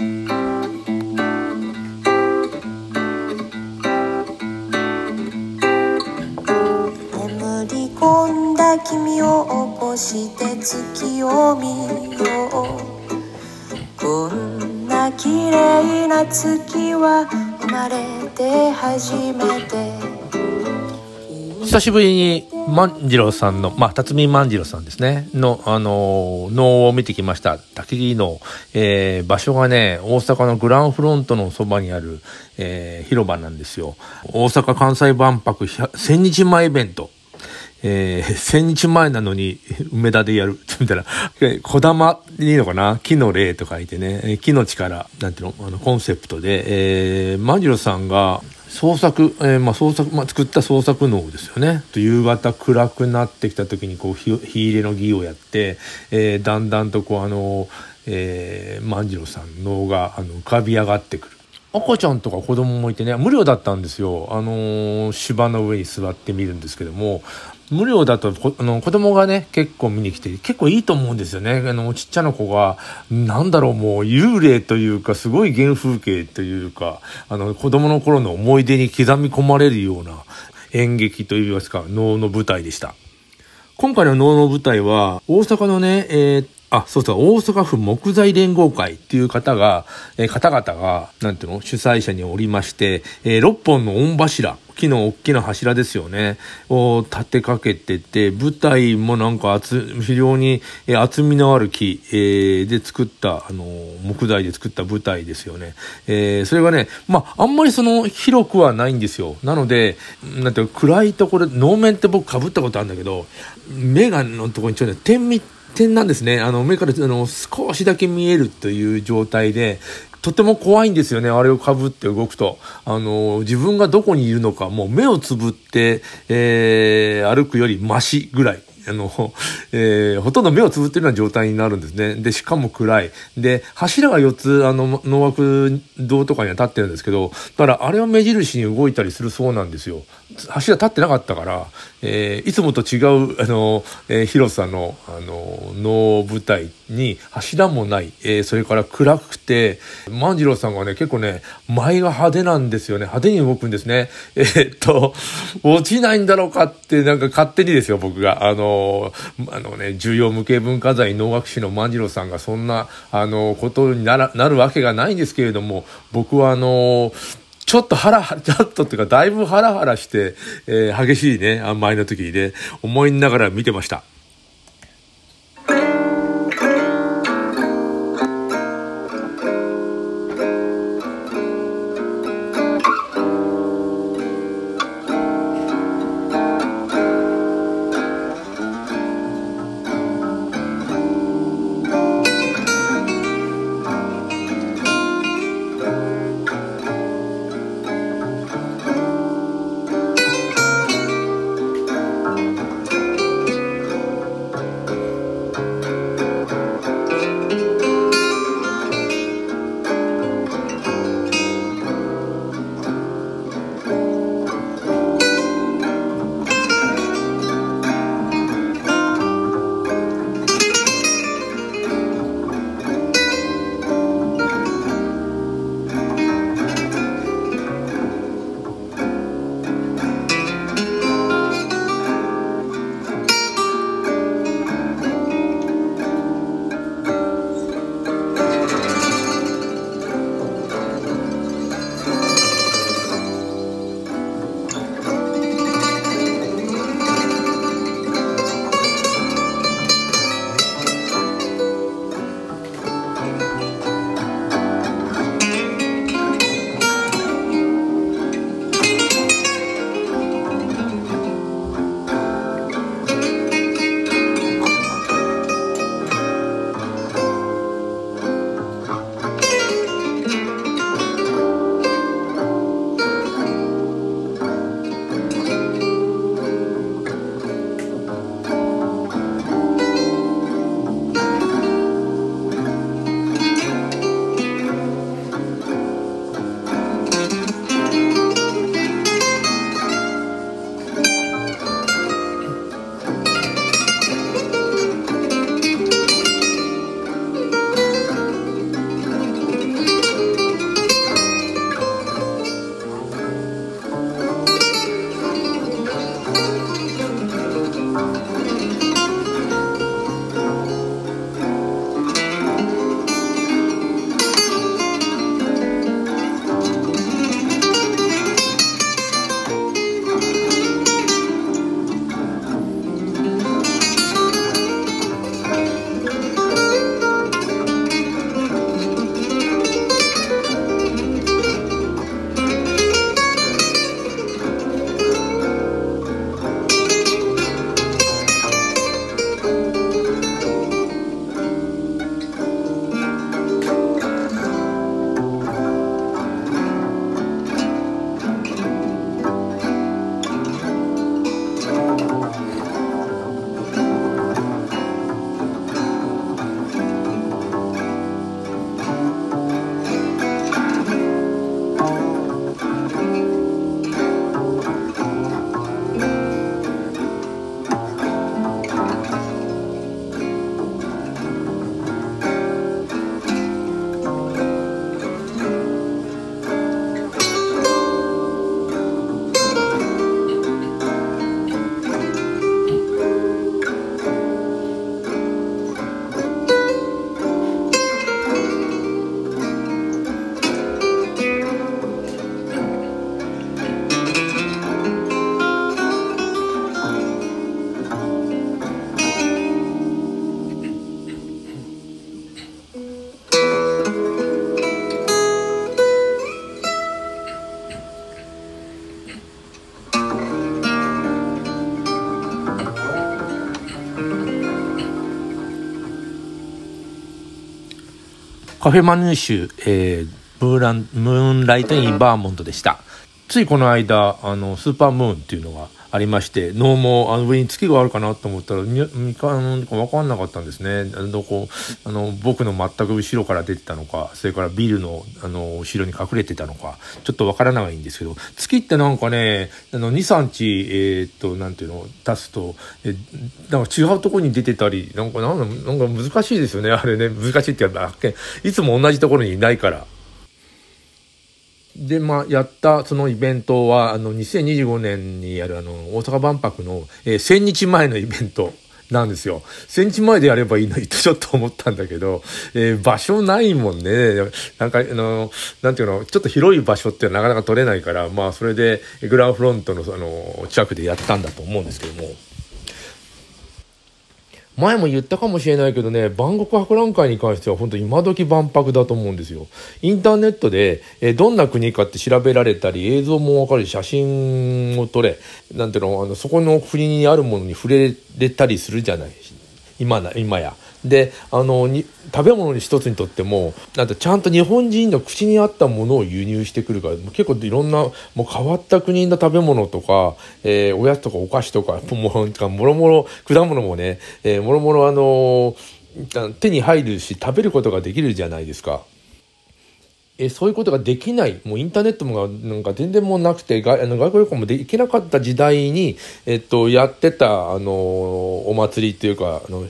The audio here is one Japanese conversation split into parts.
眠り込んだ君を起こして月を見よう。こんな綺麗な月は生まれて初めて。久しぶりに万次郎さんの、まあ、辰巳万次郎さんですね、の、あのー能を見てきました。焚木能。えー、場所がね、大阪のグランフロントのそばにある、えー、広場なんですよ。大阪・関西万博100 1000日前イベント。えー、1000日前なのに、梅田でやる。みたいな。え小玉でいいのかな？木の霊と書いてね、木の力、なんていうの、あの、コンセプトで、えー、万次郎さんが、創作、えーまあ、創作、まあ、作った創作能ですよね。と夕方暗くなってきた時にこう火、火入れの儀をやって、えーだんだんとこうあの、えー、万次郎さんの能があの浮かび上がってくる。赤ちゃんとか子供もいてね、無料だったんですよ。あの芝の上に座ってみるんですけども、無料だとこあの子供がね、結構見に来て、結構いいと思うんですよね。あの、ちっちゃな子が、なんだろう、もう幽霊というか、すごい原風景というか、あの、子供の頃の思い出に刻み込まれるような演劇といいますか、能の舞台でした。今回の能の舞台は、大阪のね、えーあ、そうそう、大阪府木材連合会っていう方が、えー方々が、なんていうの、主催者におりまして、えー6本の御柱、木の大きな柱ですよね、を立てかけてて、舞台もなんか厚、非常に、厚みのある木、えーで作った、あの木材で作った舞台ですよね。えーそれがね、まあ、あんまりその、広くはないんですよ。なので、なんていうの暗いところ、能面って僕被ったことあるんだけど、目がのところにちょっとね点み、点なんですね。あの、目からあの少しだけ見えるという状態で、とても怖いんですよね。あれを被って動くと。あの、自分がどこにいるのか、もう目をつぶって、えー歩くよりマシぐらい。あの、えーほとんど目をつぶってるような状態になるんですね。で、しかも暗い。で、柱が4つ、あの、能枠堂とかには立ってるんですけど、だからあれを目印に動いたりするそうなんですよ。柱立ってなかったから、えーいつもと違う、あの、えー広さの、あの、能舞台に柱もない、えーそれから暗くて、万次郎さんがね、結構ね、舞が派手なんですよね。派手に動くんですね。えーっと、落ちないんだろうかって、なんか勝手にですよ、僕が。あの、あのね、重要無形文化財能楽師の万次郎さんがそんな、あの、ことにならなるわけがないんですけれども、僕はあの、ちょっとハラハラ、ちょっとっていうか、だいぶハラハラして、えー激しいね、あんまりの時にね、思いながら見てました。カフェマヌーシュ、えー、ムーラン、ムーンライトインバーモントでした。ついこの間、あの、スーパームーンっていうのがありまして、脳もあの上に月があるかなと思ったら、見かんか分かんなかったんですね。どこ、あの、僕の全く後ろから出てたのか、それからビルの、あの、後ろに隠れてたのか、ちょっとわからないんですけど、月ってなんかね、あの、2、3日、えー、っと、なんていうの、足すと、え、なんか違うところに出てたり、なんか、なんか難しいですよね、あれね。難しいって言うか、いつも同じところにいないから。で、まあ、やったそのイベントは、あの、2025年にやるあの、大阪万博の、えー、1000日前のイベントなんですよ。1000日前でやればいいのにと ちょっと思ったんだけど、えー、場所ないもんね。なんか、あの、なんていうの、ちょっと広い場所ってなかなか取れないから、まあ、それでグランフロントの、あの、近くでやったんだと思うんですけども。前も言ったかもしれないけどね、万国博覧会に関しては本当今時万博だと思うんですよ。インターネットで、えどんな国かって調べられたり、映像もわかる写真を撮れ、なんていうの、あの、そこの国にあるものに触れれたりするじゃない。今だ、今や。であのに食べ物に一つにとってもなんちゃんと日本人の口に合ったものを輸入してくるから結構いろんなもう変わった国の食べ物とか、えー、おやつとかお菓子とか ももろもろ果物もね、えー、もろもろあの手に入るし食べることができるじゃないですか。えそういうことができない、もうインターネットもなんか全然もうなくて、外あの外国旅行もできなかった時代に、えっと、やってた、あの、お祭りっていうか、あの、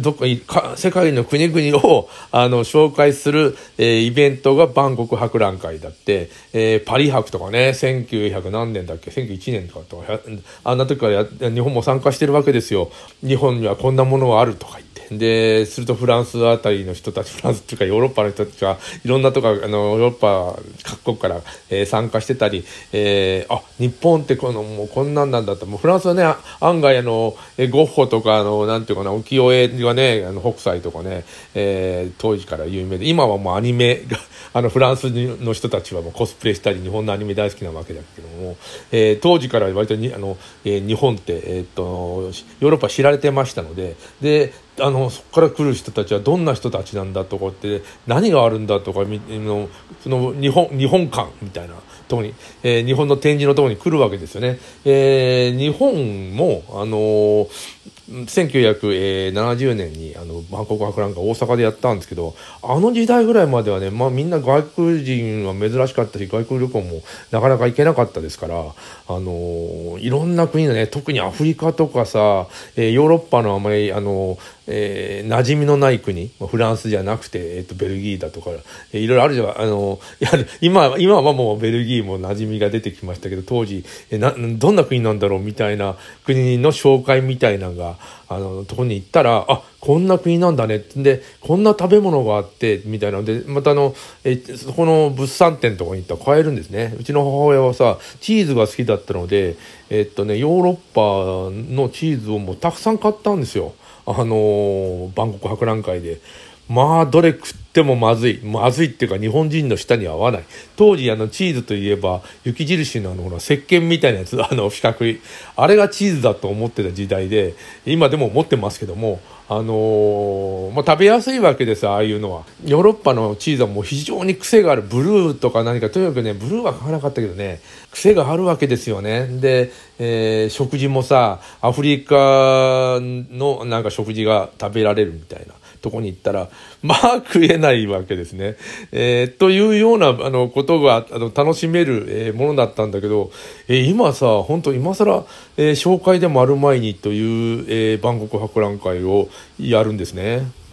どっか世界の国々をあの紹介する、えー、イベントがバンコク博覧会だって、えー、パリ博とかね、1900何年だっけ、1901年とかとか、あんな時から日本も参加してるわけですよ。日本にはこんなものがあるとか。で、するとフランスあたりの人たち、フランスっていうかヨーロッパの人たちはいろんなとか、あの、ヨーロッパ各国から、えー、参加してたり、えー、あ、日本ってこの、もうこんなんなんだと。もうフランスはね、案外あの、えゴッホとか、あの、なんていうかな、浮世絵がね、あの、北斎とかね、えー、当時から有名で、今はもうアニメが、あの、フランスの人たちはもうコスプレしたり、日本のアニメ大好きなわけだけども、えー、当時から割とに、あの、えー、日本って、え、っと、ヨーロッパ知られてましたので、で、あのそこから来る人たちはどんな人たちなんだとかって何があるんだとかのその日本日本館みたいなとこに、えー、日本の展示のところに来るわけですよね。えー、日本もあのー1970年にあのバンコク博覧会大阪でやったんですけどあの時代ぐらいまではね、まあ、みんな外国人は珍しかったし外国旅行もなかなか行けなかったですから、あのー、いろんな国のね特にアフリカとかさ、えー、ヨーロッパのあまり、あのーえー、馴染みのない国フランスじゃなくて、えーと、ベルギーだとか、えー、いろいろあるじゃん。あのやはり今今はもうベルギーも馴染みが出てきましたけど当時、えー、などんな国なんだろうみたいな国の紹介みたいなのがあのとこに行ったらあこんな国なんだね。でこんな食べ物があってみたいな。のでまたあのえそこの物産展とかに行ったら買えるんですね。うちの母親はさチーズが好きだったのでえっとねヨーロッパのチーズをもうたくさん買ったんですよ。あのー、バンコク博覧会で。まあ、どれ食ってもまずい。まずいっていうか、日本人の舌に合わない。当時、あの、チーズといえば、雪印のあの、ほら、石鹸みたいなやつ、あの、四角い。あれがチーズだと思ってた時代で、今でも思ってますけども、あのー、まあ、食べやすいわけですああいうのは。ヨーロッパのチーズはもう非常に癖がある。ブルーとか何か、とにかくね、ブルーは買わなかったけどね、癖があるわけですよね。で、えー、食事もさ、アフリカのなんか食事が食べられるみたいな。とこに行ったら、まあ食えないわけですね。えー、というようなあのことがあの楽しめる、えー、ものだったんだけど、えー、今さ、本当今更、えー、紹介でもある前にという、えー、万国博覧会をやるんですね。